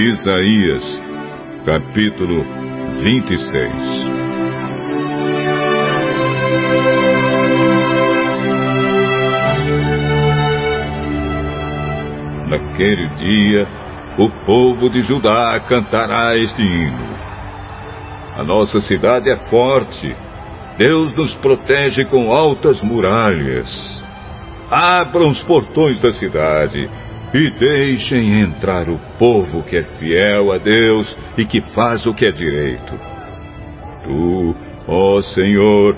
Isaías, capítulo 26 Naquele dia, o povo de Judá cantará este hino. A nossa cidade é forte. Deus nos protege com altas muralhas. Abram os portões da cidade e deixem entrar o povo que é fiel a Deus e que faz o que é direito. Tu, ó Senhor,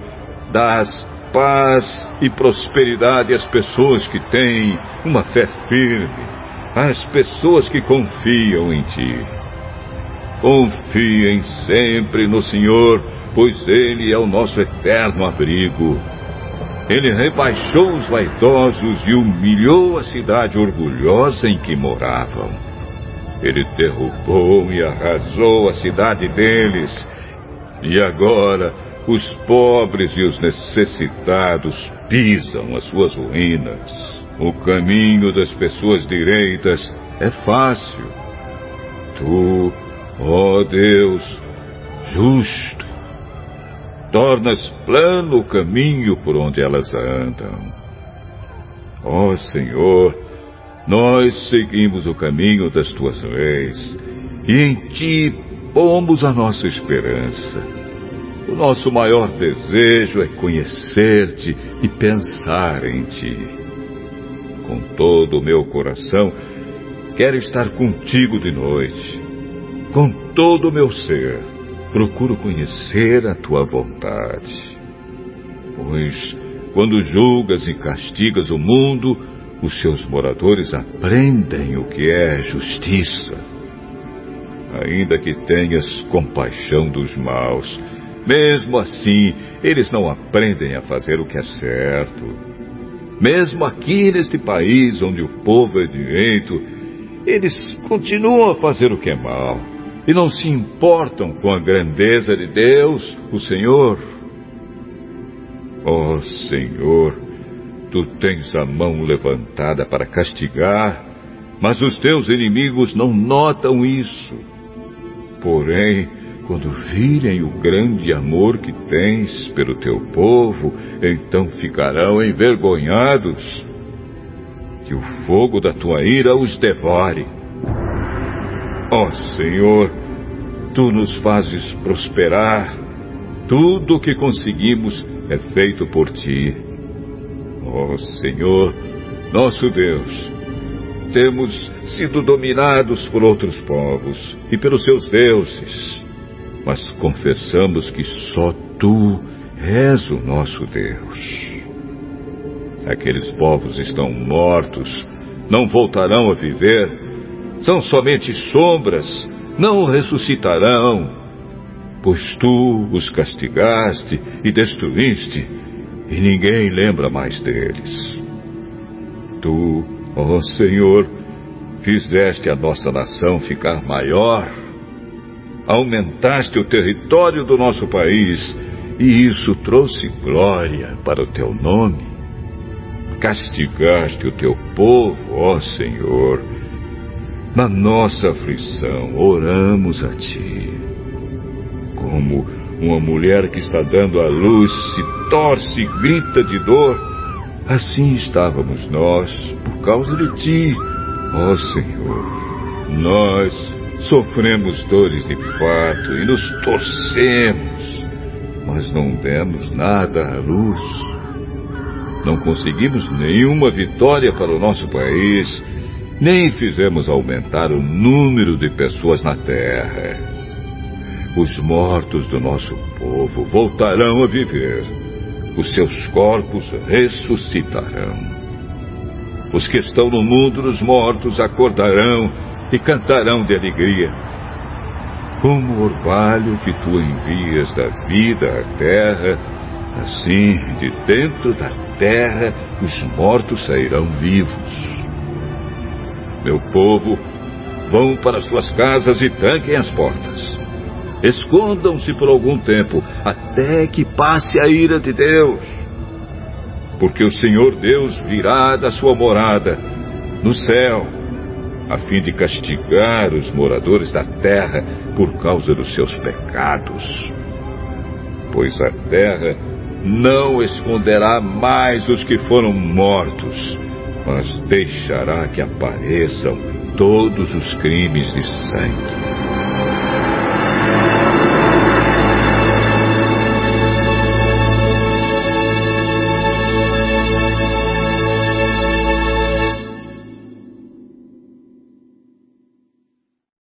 dás paz e prosperidade às pessoas que têm uma fé firme, às pessoas que confiam em Ti. Confiem sempre no Senhor, pois Ele é o nosso eterno abrigo. Ele rebaixou os vaidosos e humilhou a cidade orgulhosa em que moravam. Ele derrubou e arrasou a cidade deles. E agora os pobres e os necessitados pisam as suas ruínas. O caminho das pessoas direitas é fácil. Tu, ó Deus, justo, tornas plano o caminho por onde elas andam. Ó Senhor, nós seguimos o caminho das tuas leis e em ti pomos a nossa esperança. O nosso maior desejo é conhecer-te e pensar em ti. Com todo o meu coração, quero estar contigo de noite. Com todo o meu ser, procuro conhecer a tua vontade. Pois, quando julgas e castigas o mundo, os seus moradores aprendem o que é justiça. Ainda que tenhas compaixão dos maus, mesmo assim, eles não aprendem a fazer o que é certo. Mesmo aqui neste país onde o povo é direito, eles continuam a fazer o que é mal e não se importam com a grandeza de Deus, o Senhor. Ó oh, Senhor, tu tens a mão levantada para castigar, mas os teus inimigos não notam isso. Porém, quando virem o grande amor que tens pelo teu povo, então ficarão envergonhados. Que o fogo da tua ira os devore. Ó oh, Senhor, tu nos fazes prosperar. Tudo o que conseguimos é feito por ti. Ó oh, Senhor, nosso Deus, temos sido dominados por outros povos e pelos seus deuses, mas confessamos que só tu és o nosso Deus. Aqueles povos estão mortos, não voltarão a viver, são somente sombras, não ressuscitarão, pois tu os castigaste e destruíste, e ninguém lembra mais deles. Tu, ó Senhor, fizeste a nossa nação ficar maior, aumentaste o território do nosso país, e isso trouxe glória para o teu nome. Castigaste o teu povo, ó Senhor. Na nossa aflição, oramos a ti. Como uma mulher que está dando à luz se torce e grita de dor, assim estávamos nós por causa de ti, ó Senhor. Nós sofremos dores de parto e nos torcemos, mas não demos nada à luz. Não conseguimos nenhuma vitória para o nosso país, nem fizemos aumentar o número de pessoas na terra. Os mortos do nosso povo voltarão a viver, os seus corpos ressuscitarão. Os que estão no mundo dos mortos acordarão e cantarão de alegria. Como o orvalho que tu envias da vida à terra, assim de dentro da terra os mortos sairão vivos. Meu povo, vão para suas casas e tranquem as portas. Escondam-se por algum tempo, até que passe a ira de Deus. Porque o Senhor Deus virá da sua morada no céu a fim de castigar os moradores da terra por causa dos seus pecados. Pois a terra não esconderá mais os que foram mortos, mas deixará que apareçam todos os crimes de sangue.